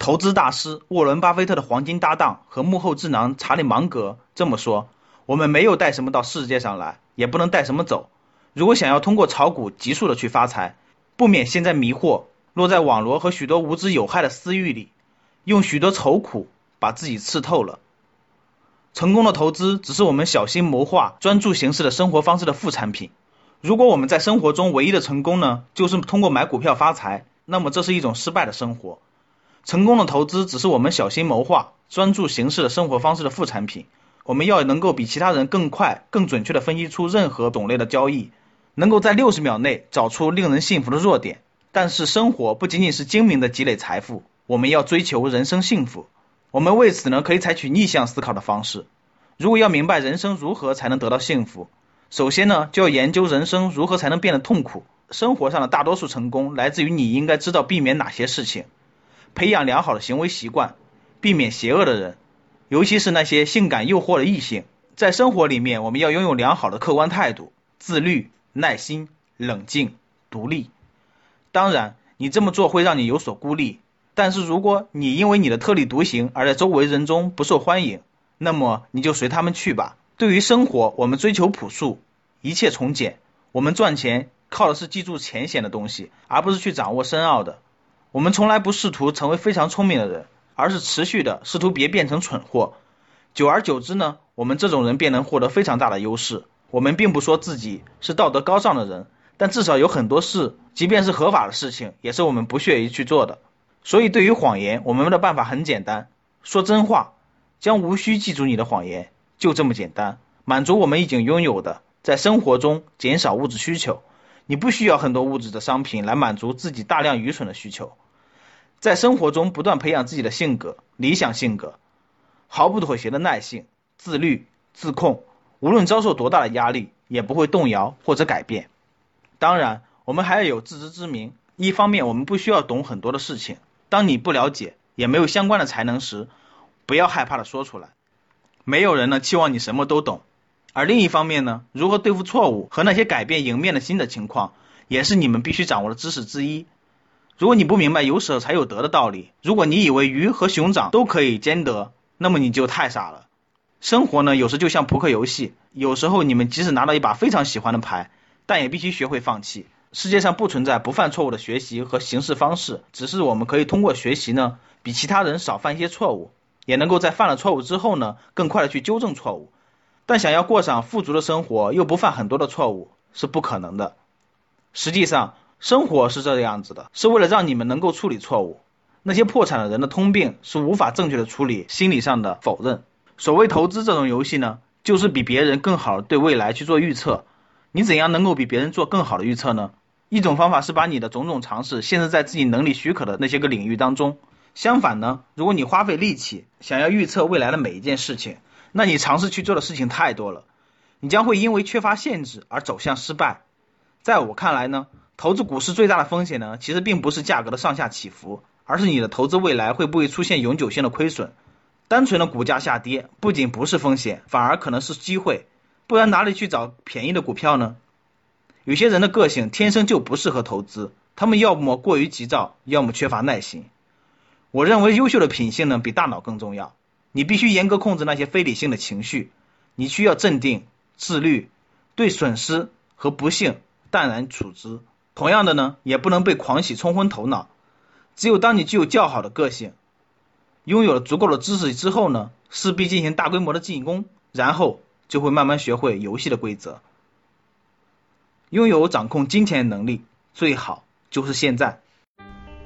投资大师沃伦·巴菲特的黄金搭档和幕后智囊查理·芒格这么说：“我们没有带什么到世界上来，也不能带什么走。如果想要通过炒股急速的去发财，不免陷在迷惑，落在网罗和许多无知有害的私欲里，用许多愁苦把自己刺透了。成功的投资只是我们小心谋划、专注行事的生活方式的副产品。如果我们在生活中唯一的成功呢，就是通过买股票发财，那么这是一种失败的生活。”成功的投资只是我们小心谋划、专注行事的生活方式的副产品。我们要能够比其他人更快、更准确地分析出任何种类的交易，能够在六十秒内找出令人信服的弱点。但是，生活不仅仅是精明的积累财富，我们要追求人生幸福。我们为此呢，可以采取逆向思考的方式。如果要明白人生如何才能得到幸福，首先呢，就要研究人生如何才能变得痛苦。生活上的大多数成功来自于你应该知道避免哪些事情。培养良好的行为习惯，避免邪恶的人，尤其是那些性感诱惑的异性。在生活里面，我们要拥有良好的客观态度、自律、耐心、冷静、独立。当然，你这么做会让你有所孤立。但是，如果你因为你的特立独行而在周围人中不受欢迎，那么你就随他们去吧。对于生活，我们追求朴素，一切从简。我们赚钱靠的是记住浅显的东西，而不是去掌握深奥的。我们从来不试图成为非常聪明的人，而是持续的试图别变成蠢货。久而久之呢，我们这种人便能获得非常大的优势。我们并不说自己是道德高尚的人，但至少有很多事，即便是合法的事情，也是我们不屑于去做的。所以，对于谎言，我们的办法很简单：说真话，将无需记住你的谎言，就这么简单。满足我们已经拥有的，在生活中减少物质需求。你不需要很多物质的商品来满足自己大量愚蠢的需求，在生活中不断培养自己的性格，理想性格，毫不妥协的耐性，自律自控，无论遭受多大的压力，也不会动摇或者改变。当然，我们还要有自知之明。一方面，我们不需要懂很多的事情。当你不了解，也没有相关的才能时，不要害怕的说出来。没有人呢期望你什么都懂。而另一方面呢，如何对付错误和那些改变迎面的新的情况，也是你们必须掌握的知识之一。如果你不明白有舍才有得的道理，如果你以为鱼和熊掌都可以兼得，那么你就太傻了。生活呢，有时就像扑克游戏，有时候你们即使拿到一把非常喜欢的牌，但也必须学会放弃。世界上不存在不犯错误的学习和行事方式，只是我们可以通过学习呢，比其他人少犯一些错误，也能够在犯了错误之后呢，更快的去纠正错误。但想要过上富足的生活，又不犯很多的错误，是不可能的。实际上，生活是这个样子的，是为了让你们能够处理错误。那些破产的人的通病是无法正确的处理心理上的否认。所谓投资这种游戏呢，就是比别人更好的对未来去做预测。你怎样能够比别人做更好的预测呢？一种方法是把你的种种尝试限制在自己能力许可的那些个领域当中。相反呢，如果你花费力气想要预测未来的每一件事情，那你尝试去做的事情太多了，你将会因为缺乏限制而走向失败。在我看来呢，投资股市最大的风险呢，其实并不是价格的上下起伏，而是你的投资未来会不会出现永久性的亏损。单纯的股价下跌不仅不是风险，反而可能是机会。不然哪里去找便宜的股票呢？有些人的个性天生就不适合投资，他们要么过于急躁，要么缺乏耐心。我认为优秀的品性呢，比大脑更重要。你必须严格控制那些非理性的情绪，你需要镇定、自律，对损失和不幸淡然处之。同样的呢，也不能被狂喜冲昏头脑。只有当你具有较好的个性，拥有了足够的知识之后呢，势必进行大规模的进攻，然后就会慢慢学会游戏的规则。拥有掌控金钱能力，最好就是现在。